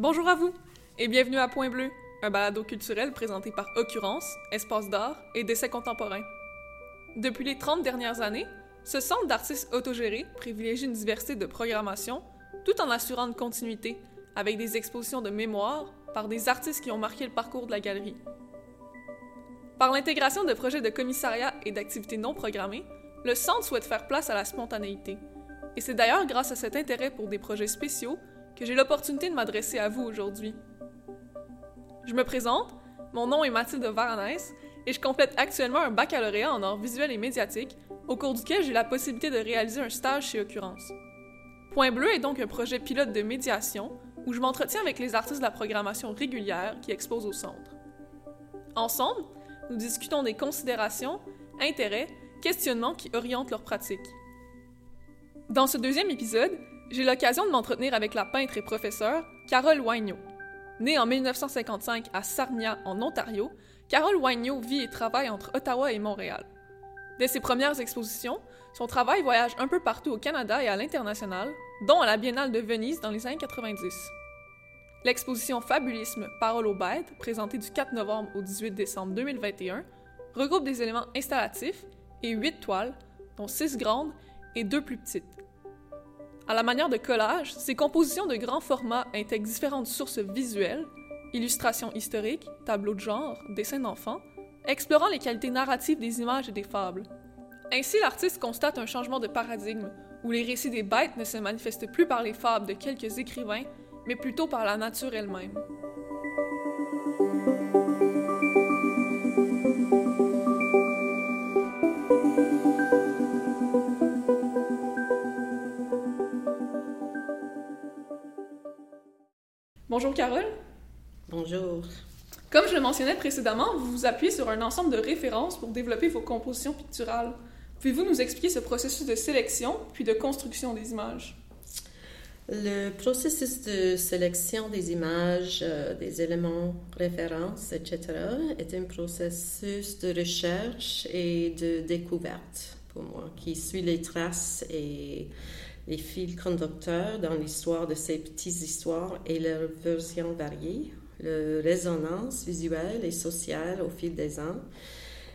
Bonjour à vous et bienvenue à Point Bleu, un balado culturel présenté par Occurrence, Espace d'art et d'essais contemporains. Depuis les 30 dernières années, ce centre d'artistes autogérés privilégie une diversité de programmation tout en assurant une continuité avec des expositions de mémoire par des artistes qui ont marqué le parcours de la galerie. Par l'intégration de projets de commissariat et d'activités non programmées, le centre souhaite faire place à la spontanéité. Et c'est d'ailleurs grâce à cet intérêt pour des projets spéciaux que j'ai l'opportunité de m'adresser à vous aujourd'hui. Je me présente, mon nom est Mathilde Varanès et je complète actuellement un baccalauréat en arts visuels et médiatiques au cours duquel j'ai la possibilité de réaliser un stage chez Occurrence. Point Bleu est donc un projet pilote de médiation où je m'entretiens avec les artistes de la programmation régulière qui exposent au centre. Ensemble, nous discutons des considérations, intérêts, questionnements qui orientent leur pratique. Dans ce deuxième épisode, j'ai l'occasion de m'entretenir avec la peintre et professeure Carole Wagneau. Née en 1955 à Sarnia, en Ontario, Carole Wagneau vit et travaille entre Ottawa et Montréal. Dès ses premières expositions, son travail voyage un peu partout au Canada et à l'international, dont à la Biennale de Venise dans les années 90. L'exposition Fabulisme Parole aux bêtes, présentée du 4 novembre au 18 décembre 2021, regroupe des éléments installatifs et huit toiles, dont six grandes et deux plus petites. À la manière de collage, ces compositions de grand format intègrent différentes sources visuelles, illustrations historiques, tableaux de genre, dessins d'enfants, explorant les qualités narratives des images et des fables. Ainsi, l'artiste constate un changement de paradigme, où les récits des bêtes ne se manifestent plus par les fables de quelques écrivains, mais plutôt par la nature elle-même. Bonjour Carole. Bonjour. Comme je le mentionnais précédemment, vous vous appuyez sur un ensemble de références pour développer vos compositions picturales. Pouvez-vous nous expliquer ce processus de sélection puis de construction des images? Le processus de sélection des images, euh, des éléments références, etc., est un processus de recherche et de découverte pour moi, qui suit les traces et les fils conducteurs dans l'histoire de ces petites histoires et leurs versions variées, leur résonance visuelle et sociale au fil des ans,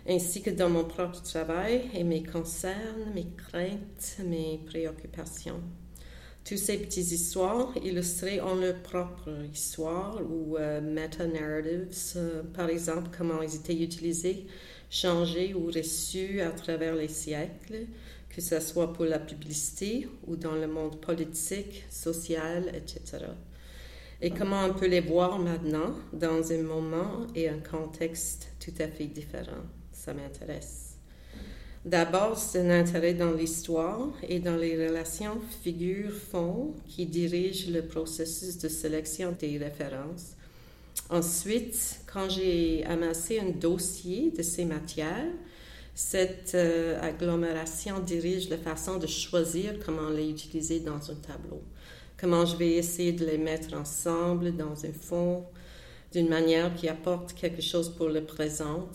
ainsi que dans mon propre travail et mes concerns, mes craintes, mes préoccupations. Toutes ces petites histoires illustrées ont leur propre histoire ou euh, meta-narratives, euh, par exemple comment ils étaient utilisés, changés ou reçus à travers les siècles, que ce soit pour la publicité ou dans le monde politique, social, etc. Et comment on peut les voir maintenant dans un moment et un contexte tout à fait différent? Ça m'intéresse. D'abord, c'est un intérêt dans l'histoire et dans les relations figure-fond qui dirigent le processus de sélection des références. Ensuite, quand j'ai amassé un dossier de ces matières, cette euh, agglomération dirige la façon de choisir comment les utiliser dans un tableau. Comment je vais essayer de les mettre ensemble dans un fond d'une manière qui apporte quelque chose pour le présent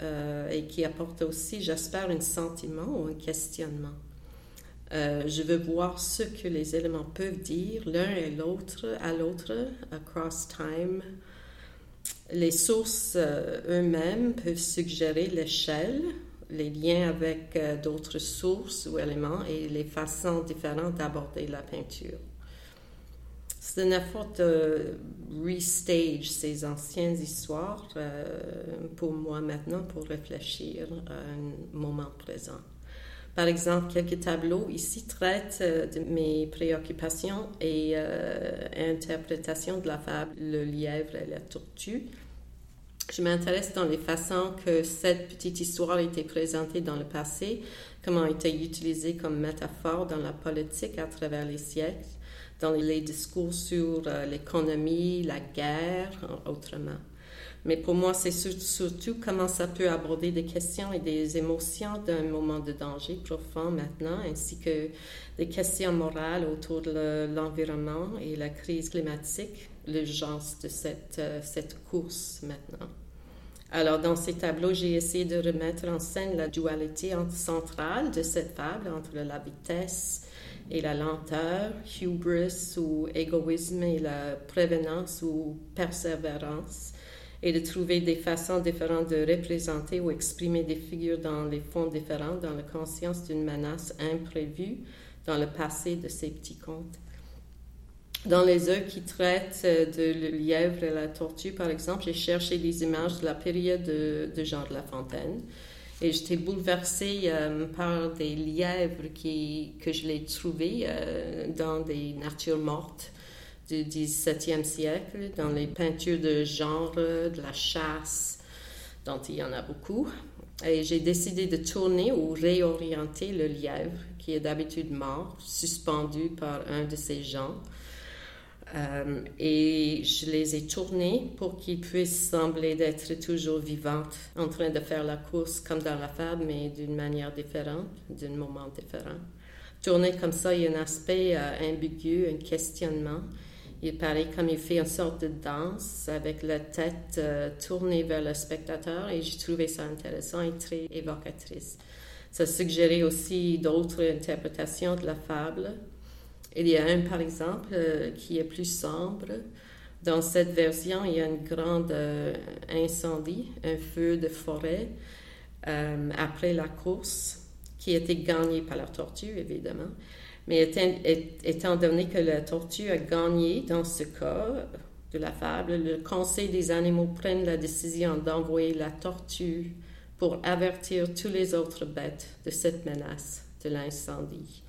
euh, et qui apporte aussi, j'espère, un sentiment ou un questionnement. Euh, je veux voir ce que les éléments peuvent dire l'un et l'autre à l'autre, across time. Les sources eux-mêmes peuvent suggérer l'échelle les liens avec euh, d'autres sources ou éléments et les façons différentes d'aborder la peinture. C'est un effort de restage ces anciennes histoires euh, pour moi maintenant pour réfléchir à un moment présent. Par exemple, quelques tableaux ici traitent euh, de mes préoccupations et interprétations de la fable Le lièvre et la tortue je m'intéresse dans les façons que cette petite histoire a été présentée dans le passé, comment a été utilisée comme métaphore dans la politique à travers les siècles, dans les discours sur euh, l'économie, la guerre, autrement. Mais pour moi, c'est surtout comment ça peut aborder des questions et des émotions d'un moment de danger profond maintenant, ainsi que des questions morales autour de l'environnement et la crise climatique, l'urgence de cette, euh, cette course maintenant. Alors, dans ces tableaux, j'ai essayé de remettre en scène la dualité centrale de cette fable entre la vitesse et la lenteur, hubris ou égoïsme et la prévenance ou persévérance, et de trouver des façons différentes de représenter ou exprimer des figures dans les fonds différents, dans la conscience d'une menace imprévue dans le passé de ces petits contes. Dans les œuvres qui traitent de le lièvre et la tortue, par exemple, j'ai cherché des images de la période de, Jean de La Fontaine. Et j'étais bouleversée euh, par des lièvres que je l'ai trouvés euh, dans des natures mortes du XVIIe siècle, dans les peintures de genre, de la chasse, dont il y en a beaucoup. Et j'ai décidé de tourner ou réorienter le lièvre, qui est d'habitude mort, suspendu par un de ses gens. Euh, et je les ai tournés pour qu'ils puissent sembler d'être toujours vivantes, en train de faire la course comme dans la fable, mais d'une manière différente, d'un moment différent. Tourner comme ça, il y a un aspect euh, ambigu, un questionnement. Il paraît comme il fait une sorte de danse avec la tête euh, tournée vers le spectateur et j'ai trouvé ça intéressant et très évocatrice. Ça suggérait aussi d'autres interprétations de la fable il y a un, par exemple, euh, qui est plus sombre. Dans cette version, il y a un grand euh, incendie, un feu de forêt euh, après la course, qui a été gagné par la tortue, évidemment. Mais étant, donné que la tortue a gagné dans ce cas de la fable, le Conseil des animaux prenne la décision d'envoyer la tortue pour avertir tous les autres bêtes de cette menace de l'incendie.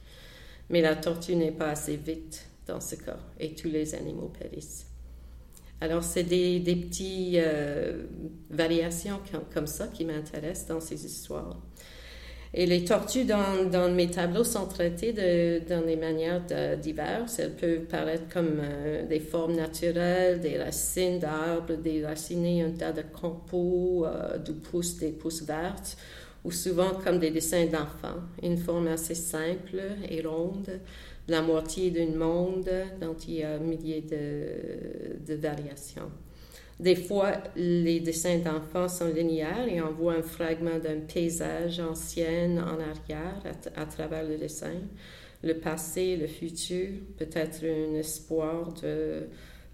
Mais la tortue n'est pas assez vite dans ce cas et tous les animaux périssent. Alors, c'est des, petites euh, variations comme, ça qui m'intéressent dans ces histoires. Et les tortues dans, mes tableaux sont traitées de, dans des manières diverses. Elles peuvent paraître comme euh, des formes naturelles, des racines d'arbres, des racines, un tas de compos, euh, d'où poussent des pousses vertes, ou souvent comme des dessins d'enfants, une forme assez simple et ronde, la moitié d'un monde dont il y a milliers de variations. Des fois, les dessins d'enfants sont linéaires et on voit un fragment d'un paysage ancien en arrière à, travers le dessin. Le passé, le futur, peut-être un espoir de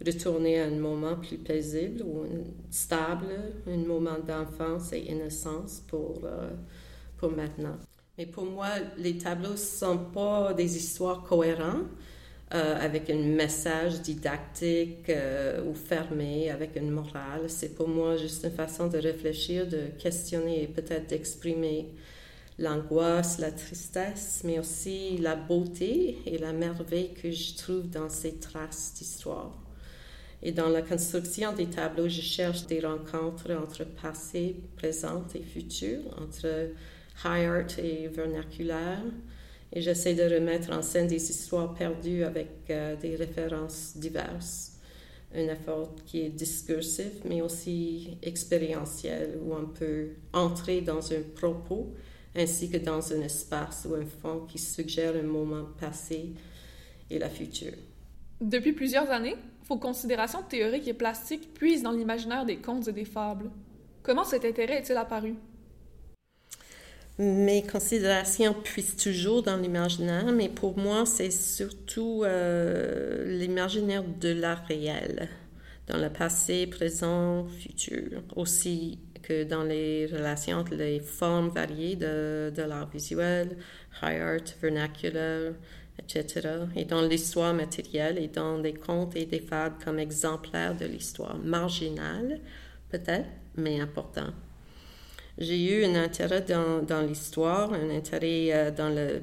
retourner à un moment plus paisible ou stable, un moment d'enfance et innocence pour, euh, pour maintenant. Mais pour moi, les tableaux ne sont pas des histoires cohérentes. Euh, avec un message didactique euh, ou fermé, avec une morale. C'est pour moi juste une façon de réfléchir, de questionner et peut-être d'exprimer l'angoisse, la tristesse, mais aussi la beauté et la merveille que je trouve dans ces traces d'histoire. Et dans la construction des tableaux, je cherche des rencontres entre passé, présent et futur, entre high art et vernaculaire. Et j'essaie de remettre en scène des histoires perdues avec euh, des références diverses. Un effort qui est discursif, mais aussi expérientiel, où on peut entrer dans un propos ainsi que dans un espace ou un fond qui suggère un moment passé et la future. Depuis plusieurs années, vos considérations théoriques et plastiques puisent dans l'imaginaire des contes et des fables. Comment cet intérêt est-il apparu? Mes considérations puissent toujours dans l'imaginaire, mais pour moi, c'est surtout euh, l'imaginaire de l'art réel, dans le passé, présent, futur, aussi que dans les relations entre les formes variées de, de l'art visuel, high art, vernacular, etc., et dans l'histoire matérielle et dans des contes et des fables comme exemplaires de l'histoire marginale, peut-être, mais important. J'ai eu un intérêt dans, dans l'histoire, un intérêt euh, dans le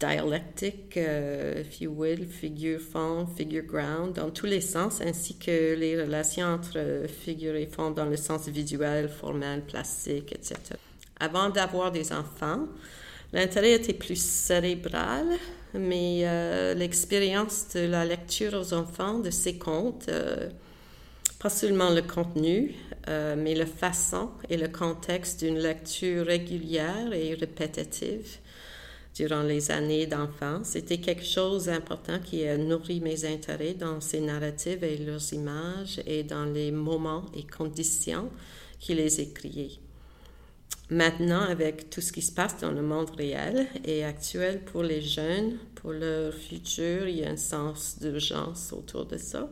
dialectique, euh, if you will, figure fond, figure ground, dans tous les sens, ainsi que les relations entre figure et fond dans le sens visuel, formel, plastique, etc. Avant d'avoir des enfants, l'intérêt était plus cérébral, mais euh, l'expérience de la lecture aux enfants de ces contes, pas seulement le contenu, euh, mais la façon et le contexte d'une lecture régulière et répétitive durant les années d'enfance, c'était quelque chose d'important qui a nourri mes intérêts dans ces narratives et leurs images et dans les moments et conditions qui les écriait. Maintenant, avec tout ce qui se passe dans le monde réel et actuel pour les jeunes, pour leur futur, il y a un sens d'urgence autour de ça.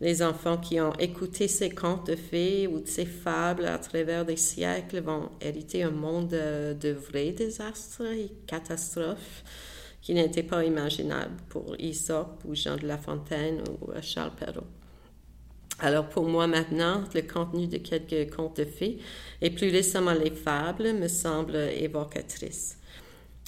Les enfants qui ont écouté ces contes de fées ou ces fables à travers des siècles vont hériter un monde de, de vrais désastres et catastrophes qui n'étaient pas imaginables pour Aesop ou Jean de La Fontaine ou Charles Perrault. Alors pour moi maintenant, le contenu de quelques contes de fées et plus récemment les fables me semblent évocatrices.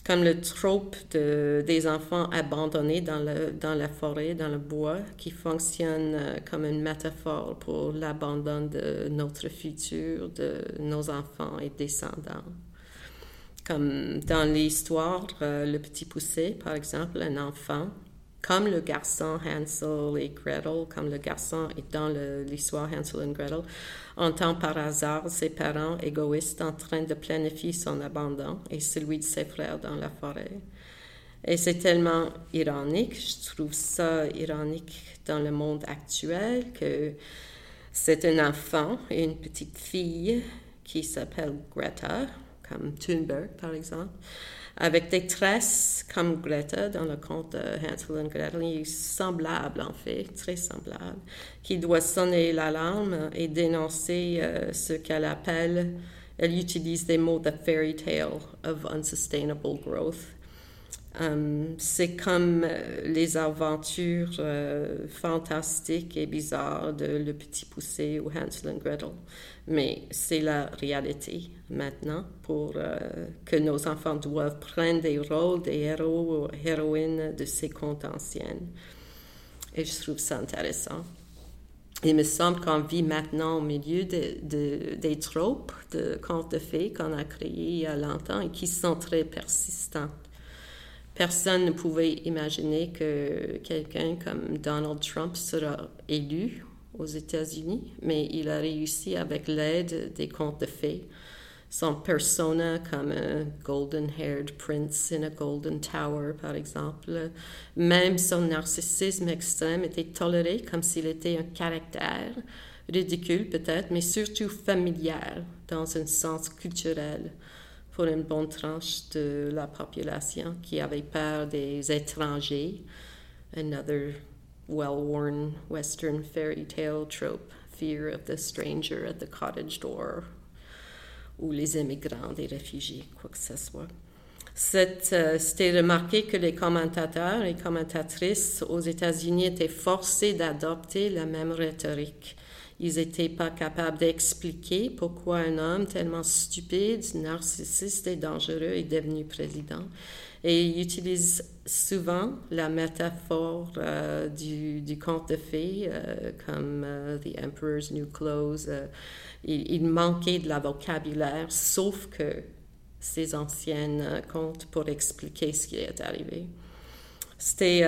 Comme le trope de, des enfants abandonnés dans la forêt, dans le bois, qui fonctionne euh, comme une métaphore pour l'abandon de notre futur, de nos enfants et descendants. Comme dans l'histoire, euh, Le Petit Poussé, par exemple, un enfant comme le garçon Hansel et Gretel, comme le garçon est dans l'histoire Hansel et Gretel, entend par hasard ses parents égoïstes en train de planifier son abandon et celui de ses frères dans la forêt. Et c'est tellement ironique, je trouve ça ironique dans le monde actuel que c'est un enfant et une petite fille qui s'appelle Greta, comme Thunberg par exemple, avec des tresses comme Greta dans le conte de Hansel et Gretel, semblable en fait, très semblable, qui doit sonner l'alarme et dénoncer euh, ce qu'elle appelle, elle utilise des mots de fairy tale of unsustainable growth. Um, c'est comme euh, les aventures euh, fantastiques et bizarres de Le Petit Poussé ou Hansel et Gretel mais c'est la réalité maintenant pour euh, que nos enfants doivent prendre des rôles des héros ou héroïnes de ces contes anciennes. Et je trouve ça intéressant. Il me semble qu'on vit maintenant au milieu de, des tropes de contes de fées qu'on a créés il y a longtemps et qui sont très persistants. Personne ne pouvait imaginer que quelqu'un comme Donald Trump sera élu aux États-Unis, mais il a réussi avec l'aide des contes de fées. Son persona comme un golden-haired prince in a golden tower, par exemple. Même son narcissisme extrême était toléré comme s'il était un caractère, ridicule peut-être, mais surtout familial dans un sens culturel pour une bonne tranche de la population qui avait peur des étrangers. Another well-worn Western fairy tale trope, fear of the stranger at the cottage door, ou les immigrants, des réfugiés, quoi que ce soit. Euh, c'était remarqué que les commentateurs et commentatrices aux États-Unis étaient forcés d'adopter la même rhétorique. Ils n'étaient pas capables d'expliquer pourquoi un homme tellement stupide, narcissiste et dangereux est devenu président. Et ils utilisent souvent la métaphore euh, du, conte de fées, euh, comme euh, The Emperor's New Clothes. Il, il, manquait de la vocabulaire, sauf que ces anciennes contes pour expliquer ce qui est arrivé. C'était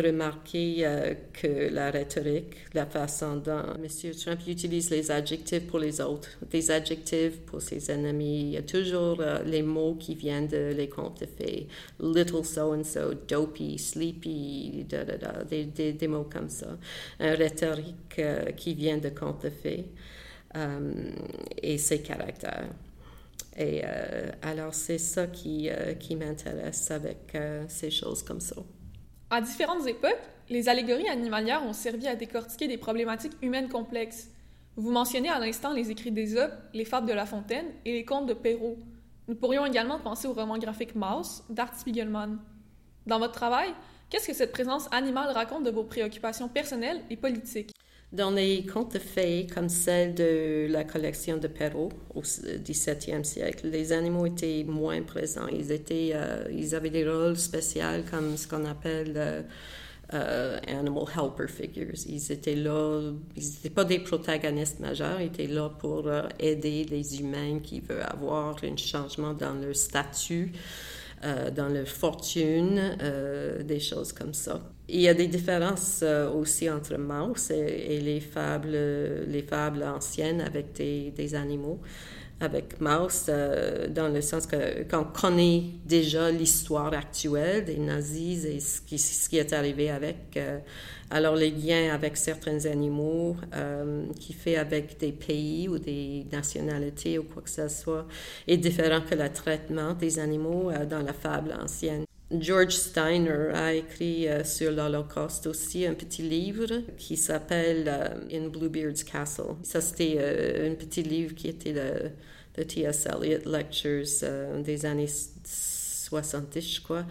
remarqué euh, que la rhétorique, la façon dont M. Trump utilise les adjectifs pour les autres, des adjectifs pour ses ennemis, il y a toujours euh, les mots qui viennent de les contes de fées. Little so-and-so, dopey, sleepy, da, da, da, des, mots comme ça. Un rhétorique euh, qui vient de contes de fées et ses caractères. Et alors, c'est ça qui m'intéresse avec ces choses comme ça. À différentes époques, les allégories animalières ont servi à décortiquer des problématiques humaines complexes. Vous mentionnez à l'instant les écrits d'Ésope, les fables de La Fontaine et les contes de Perrault. Nous pourrions également penser au roman graphique Mouse d'Art Spiegelman. Dans votre travail, qu'est-ce que cette présence animale raconte de vos préoccupations personnelles et politiques? Dans les contes de fées, comme celle de la collection de Perrault au XVIIe siècle, les animaux étaient moins présents. Ils, étaient, euh, ils avaient des rôles spéciaux comme ce qu'on appelle euh, euh, animal helper figures. Ils étaient là, ils n'étaient pas des protagonistes majeurs, ils étaient là pour aider les humains qui veulent avoir un changement dans leur statut. Dans leur fortune, des choses comme ça. Il y a des différences euh, aussi entre Mouse et, les, fables, les fables anciennes avec des animaux. Avec Mauss, euh, dans le sens que qu'on connaît déjà l'histoire actuelle des nazis et ce qui, est arrivé avec, euh, alors les liens avec certains animaux, euh, qui fait avec des pays ou des nationalités ou quoi que ce soit, est différent que le traitement des animaux dans la fable ancienne. George Steiner a écrit sur l'Holocauste aussi un petit livre qui s'appelle In Bluebeard's Castle. Ça, c'était un petit livre qui était le, de T.S. Eliot Lectures euh, des années 70, je crois.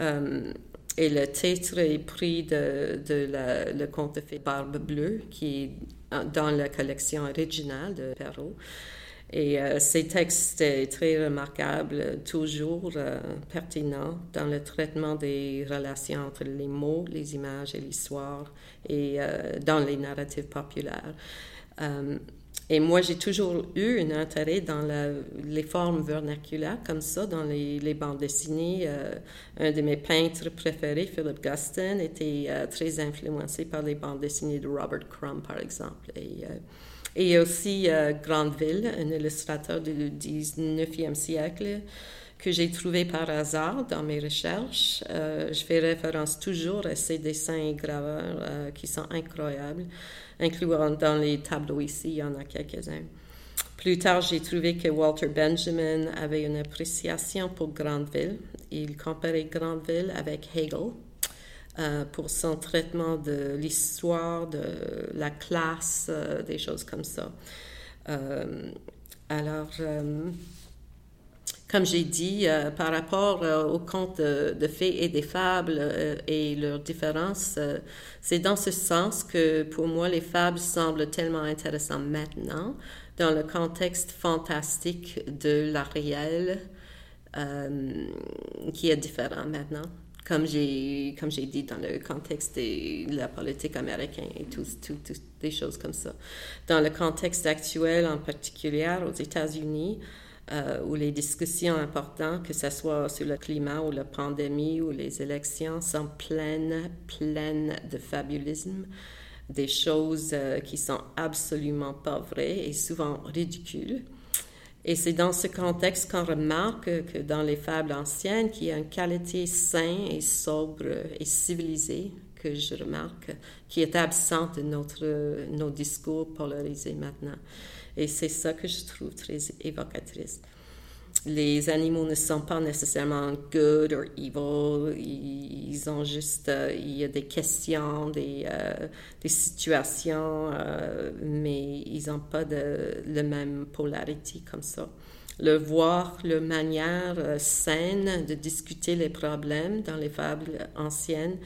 Euh, et le titre est pris de, le conte de Barbe Bleue, qui est dans la collection originale de Perrault. Et euh, ces textes étaient très remarquables, toujours pertinents dans le traitement des relations entre les mots, les images et l'histoire, et dans les narratives populaires. Et moi, j'ai toujours eu un intérêt dans les formes vernaculaires, comme ça, dans les, bandes dessinées. Euh, un de mes peintres préférés, Philip Guston, était euh, très influencé par les bandes dessinées de Robert Crumb, par exemple. Euh, et aussi Grandeville, un illustrateur du 19e siècle que j'ai trouvé par hasard dans mes recherches. je fais référence toujours à ces dessins et graveurs qui sont incroyables incluant dans les tableaux ici, il y en a quelques-uns. Plus tard, j'ai trouvé que Walter Benjamin avait une appréciation pour Grandville. Il comparait Grandville avec Hegel euh, pour son traitement de l'histoire, de la classe, euh, des choses comme ça. Euh, alors, comme j'ai dit, par rapport aux contes de, fées et des fables et leurs différences, c'est dans ce sens que pour moi les fables semblent tellement intéressantes maintenant dans le contexte fantastique de la réelle qui est différent maintenant. Comme j'ai, comme j'ai dit dans le contexte de la politique américaine et tout, tout, des choses comme ça. Dans le contexte actuel, en particulier aux États-Unis, euh, où les discussions importantes, que ce soit sur le climat ou la pandémie ou les élections, sont pleines, pleines de fabulisme, des choses euh, qui sont absolument pas vraies et souvent ridicules. Et c'est dans ce contexte qu'on remarque que dans les fables anciennes, qu'il y a une qualité saine et sobre et civilisée que je remarque, qui est absente de notre, nos discours polarisés maintenant. Et c'est ça que je trouve très évocatrice. Les animaux ne sont pas nécessairement good or evil. Ils ont juste, euh, il y a des questions, des, euh, des situations, euh, mais ils n'ont pas de la même polarité comme ça. Le voir, leur manière saine de discuter les problèmes dans les fables anciennes,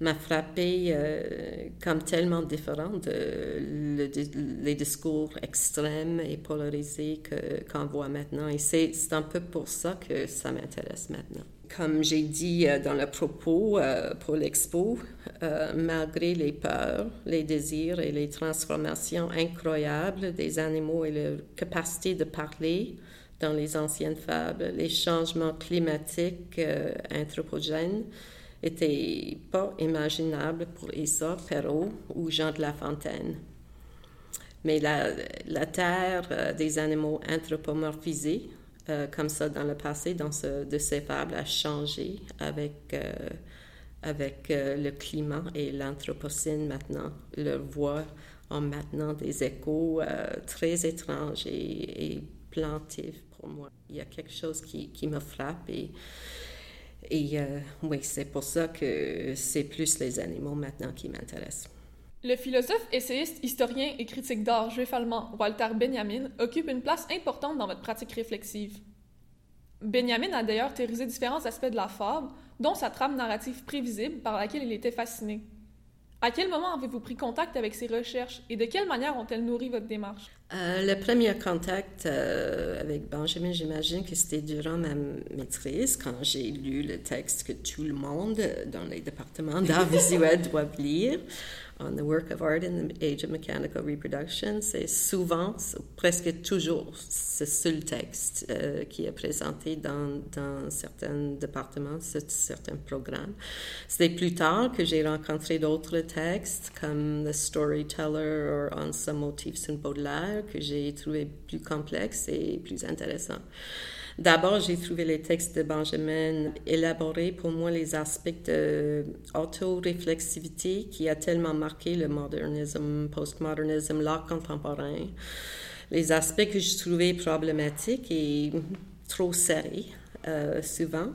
m'a frappé euh, comme tellement différent de les discours extrêmes et polarisés qu'on voit maintenant. Et c'est un peu pour ça que ça m'intéresse maintenant. Comme j'ai dit euh, dans le propos euh, pour l'expo, malgré les peurs, les désirs et les transformations incroyables des animaux et leur capacité de parler dans les anciennes fables, les changements climatiques anthropogènes, était pas imaginable pour Issa, Perrault ou Jean de La Fontaine. Mais la, la terre euh, des animaux anthropomorphisés, euh, comme ça dans le passé, dans ce, de ces fables, a changé avec, euh, avec le climat et l'anthropocène maintenant. Leur voix ont maintenant des échos très étranges et, et pour moi. Il y a quelque chose qui, qui me frappe et et euh, oui, c'est pour ça que c'est plus les animaux maintenant qui m'intéressent. Le philosophe, essayiste, historien et critique d'art juif allemand Walter Benjamin occupe une place importante dans votre pratique réflexive. Benjamin a d'ailleurs théorisé différents aspects de la fable, dont sa trame narrative prévisible par laquelle il était fasciné. À quel moment avez-vous pris contact avec ces recherches et de quelle manière ont-elles nourri votre démarche? Euh, le premier contact euh, avec Benjamin, j'imagine que c'était durant ma maîtrise, quand j'ai lu le texte que tout le monde dans les départements d'art visuel doit lire. On the work of art in the age of mechanical reproduction, c'est souvent, presque toujours, ce seul texte euh, qui est présenté dans, certains départements, certains programmes. C'est plus tard que j'ai rencontré d'autres textes comme The Storyteller ou On Some Motifs in Baudelaire que j'ai trouvé plus complexes et plus intéressants. D'abord, j'ai trouvé les textes de Benjamin élaborer pour moi les aspects de auto-réflexivité qui a tellement marqué le modernisme, postmodernisme, l'art contemporain. Les aspects que je trouvais problématiques et trop serrés, euh, souvent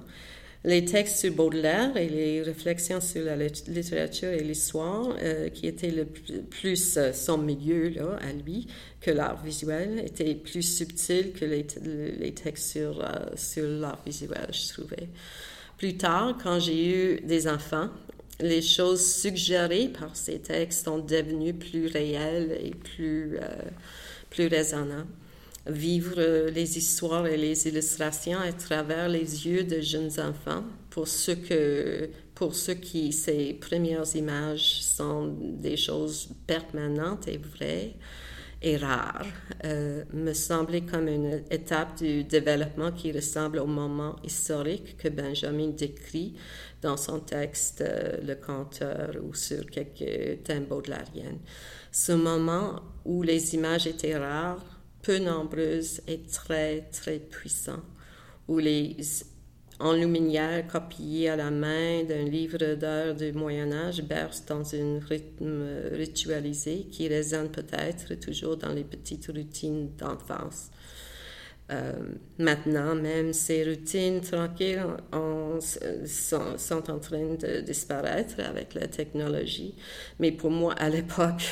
les textes sur Baudelaire et les réflexions sur la littérature et l'histoire, euh, qui étaient le plus, euh, son milieu là, à lui que l'art visuel, étaient plus subtils que les, textes sur, euh, sur l'art visuel, je trouvais. Plus tard, quand j'ai eu des enfants, les choses suggérées par ces textes sont devenues plus réelles et plus, plus raisonnables vivre les histoires et les illustrations à travers les yeux de jeunes enfants pour ceux que pour ceux qui ces premières images sont des choses permanentes et vraies et rares euh, me semblait comme une étape du développement qui ressemble au moment historique que Benjamin décrit dans son texte euh, Le Conteur ou sur quelques thèmes baudelairiens. Ce moment où les images étaient rares peu nombreuses et très, très puissantes, où les enluminères copiées à la main d'un livre d'heures du Moyen Âge bercent dans un rythme ritualisé qui résonne peut-être toujours dans les petites routines d'enfance. Euh, maintenant, même ces routines tranquilles sont, en train de disparaître avec la technologie. Mais pour moi, à l'époque,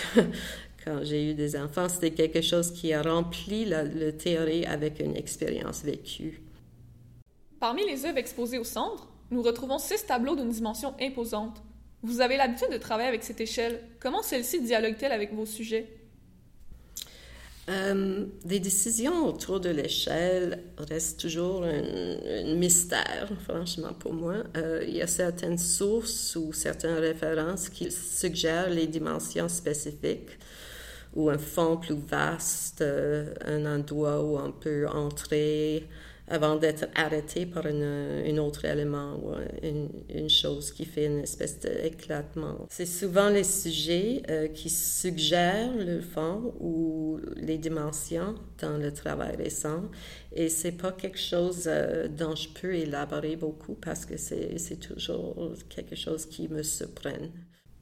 quand j'ai eu des enfants, c'était quelque chose qui a rempli la, le théorie avec une expérience vécue. Parmi les œuvres exposées au centre, nous retrouvons six tableaux d'une dimension imposante. Vous avez l'habitude de travailler avec cette échelle. Comment celle-ci dialogue-t-elle avec vos sujets? Euh, des décisions autour de l'échelle restent toujours un, mystère, franchement, pour moi. Euh, il y a certaines sources ou certaines références qui suggèrent les dimensions spécifiques ou un fond plus vaste, euh, un endroit où on peut entrer avant d'être arrêté par un autre élément ou une, chose qui fait une espèce d'éclatement. C'est souvent les sujets euh, qui suggèrent le fond ou les dimensions dans le travail récent et c'est pas quelque chose euh, dont je peux élaborer beaucoup parce que c'est toujours quelque chose qui me surprend.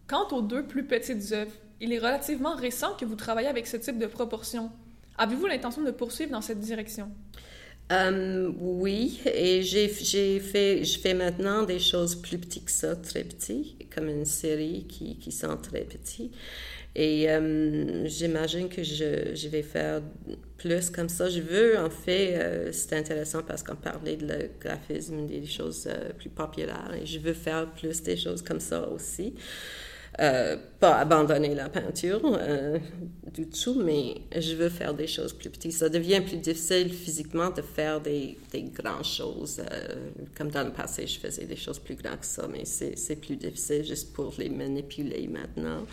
Quant aux deux plus petites œuvres, il est relativement récent que vous travaillez avec ce type de proportion. Avez-vous l'intention de poursuivre dans cette direction? Euh, oui, et j'ai, fait, je fais maintenant des choses plus petites que ça, très petites, comme une série qui, sont très petites. Et euh, j'imagine que je, je, vais faire plus comme ça. Je veux, en fait, euh, c'est intéressant parce qu'on parlait de le graphisme, des choses plus populaires, et je veux faire plus des choses comme ça aussi. Euh, pas abandonner la peinture euh, du tout, mais je veux faire des choses plus petites. Ça devient plus difficile physiquement de faire des, des grandes choses. Euh, comme dans le passé, je faisais des choses plus grandes que ça, mais c'est plus difficile juste pour les manipuler maintenant.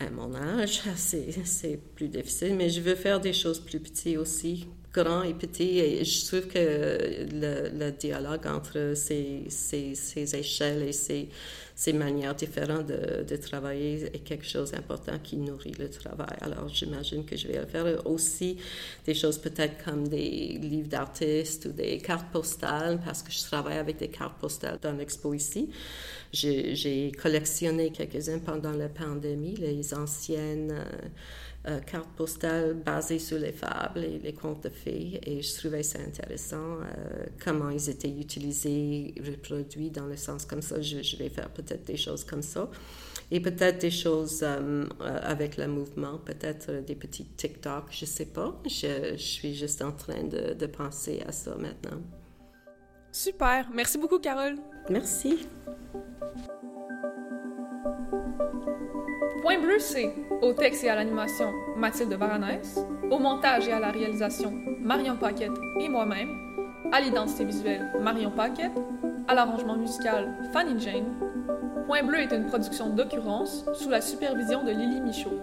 À mon âge, c'est plus difficile, mais je veux faire des choses plus petites aussi, grand et petit. Et je trouve que le, dialogue entre ces, ces, échelles et ces ces manières différentes de, travailler est quelque chose d'important qui nourrit le travail. Alors, j'imagine que je vais faire aussi des choses peut-être comme des livres d'artistes ou des cartes postales, parce que je travaille avec des cartes postales dans l'expo ici. J'ai collectionné quelques-uns pendant la pandémie, les anciennes... Euh, euh, cartes postales basées sur les fables et les contes de fées. Et je trouvais ça intéressant, euh, comment ils étaient utilisés, reproduits dans le sens comme ça. Je, vais faire peut-être des choses comme ça. Et peut-être des choses euh, avec le mouvement, peut-être des petits TikTok, je ne sais pas. Je, je, suis juste en train de, de penser à ça maintenant. Super. Merci beaucoup, Carole. Merci. Point bleu, c'est au texte et à l'animation Mathilde Varanès, au montage et à la réalisation Marion Paquette et moi-même, à l'identité visuelle Marion Paquette, à l'arrangement musical Fanny Jane. Point Bleu est une production d'occurrence sous la supervision de Lily Michaud.